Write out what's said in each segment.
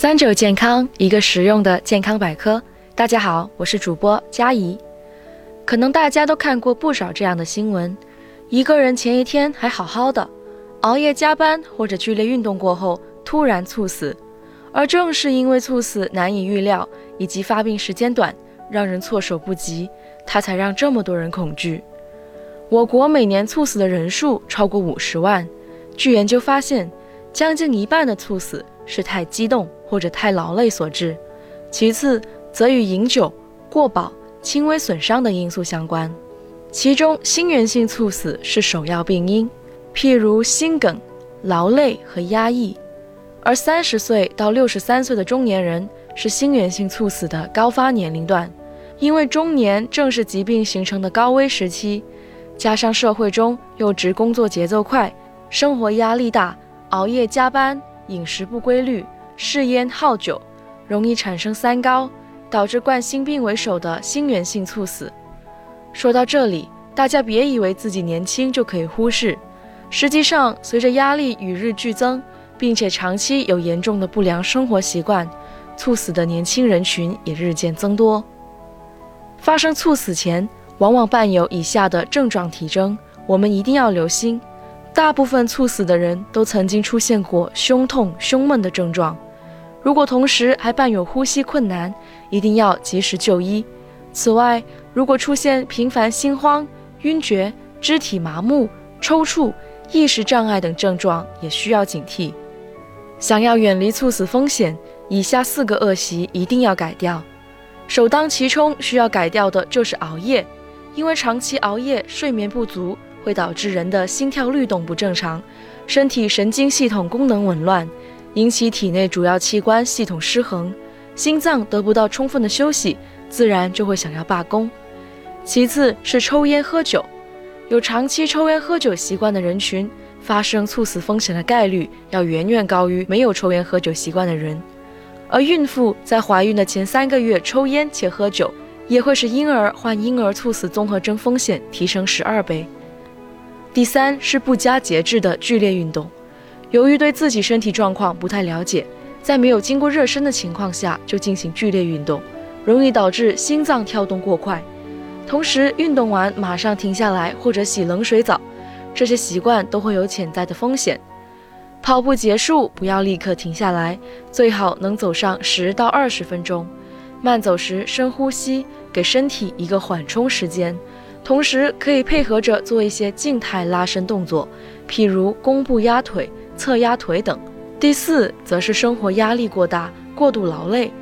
三九健康，一个实用的健康百科。大家好，我是主播佳怡。可能大家都看过不少这样的新闻：一个人前一天还好好的，熬夜加班或者剧烈运动过后突然猝死，而正是因为猝死难以预料以及发病时间短，让人措手不及，他才让这么多人恐惧。我国每年猝死的人数超过五十万，据研究发现，将近一半的猝死是太激动或者太劳累所致，其次则与饮酒、过饱、轻微损伤的因素相关。其中，心源性猝死是首要病因，譬如心梗、劳累和压抑；而三十岁到六十三岁的中年人是心源性猝死的高发年龄段，因为中年正是疾病形成的高危时期。加上社会中又职工作节奏快，生活压力大，熬夜加班，饮食不规律，嗜烟好酒，容易产生三高，导致冠心病为首的心源性猝死。说到这里，大家别以为自己年轻就可以忽视，实际上随着压力与日俱增，并且长期有严重的不良生活习惯，猝死的年轻人群也日渐增多。发生猝死前。往往伴有以下的症状体征，我们一定要留心。大部分猝死的人都曾经出现过胸痛、胸闷的症状，如果同时还伴有呼吸困难，一定要及时就医。此外，如果出现频繁心慌、晕厥、肢体麻木、抽搐、意识障碍等症状，也需要警惕。想要远离猝死风险，以下四个恶习一定要改掉。首当其冲需要改掉的就是熬夜。因为长期熬夜、睡眠不足，会导致人的心跳律动不正常，身体神经系统功能紊乱，引起体内主要器官系统失衡，心脏得不到充分的休息，自然就会想要罢工。其次是抽烟喝酒，有长期抽烟喝酒习惯的人群，发生猝死风险的概率要远远高于没有抽烟喝酒习惯的人。而孕妇在怀孕的前三个月抽烟且喝酒。也会使婴儿患婴儿猝死综合征风险提升十二倍。第三是不加节制的剧烈运动，由于对自己身体状况不太了解，在没有经过热身的情况下就进行剧烈运动，容易导致心脏跳动过快。同时，运动完马上停下来或者洗冷水澡，这些习惯都会有潜在的风险。跑步结束不要立刻停下来，最好能走上十到二十分钟。慢走时深呼吸，给身体一个缓冲时间，同时可以配合着做一些静态拉伸动作，譬如弓步压腿、侧压腿等。第四，则是生活压力过大、过度劳累。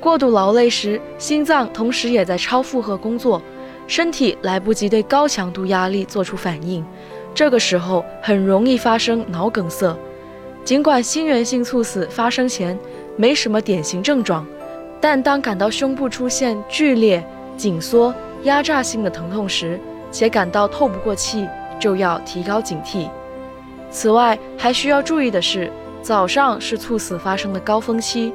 过度劳累时，心脏同时也在超负荷工作，身体来不及对高强度压力做出反应，这个时候很容易发生脑梗塞。尽管心源性猝死发生前没什么典型症状。但当感到胸部出现剧烈紧缩、压榨性的疼痛时，且感到透不过气，就要提高警惕。此外，还需要注意的是，早上是猝死发生的高峰期，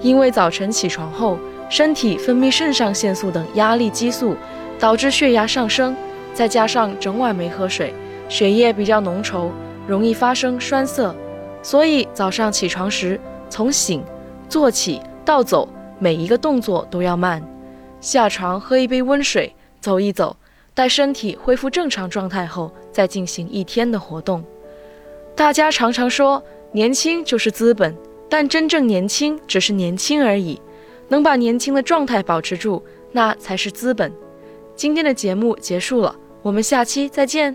因为早晨起床后，身体分泌肾上腺素等压力激素，导致血压上升，再加上整晚没喝水，血液比较浓稠，容易发生栓塞。所以早上起床时，从醒、坐起到走。每一个动作都要慢，下床喝一杯温水，走一走，待身体恢复正常状态后，再进行一天的活动。大家常常说年轻就是资本，但真正年轻只是年轻而已，能把年轻的状态保持住，那才是资本。今天的节目结束了，我们下期再见。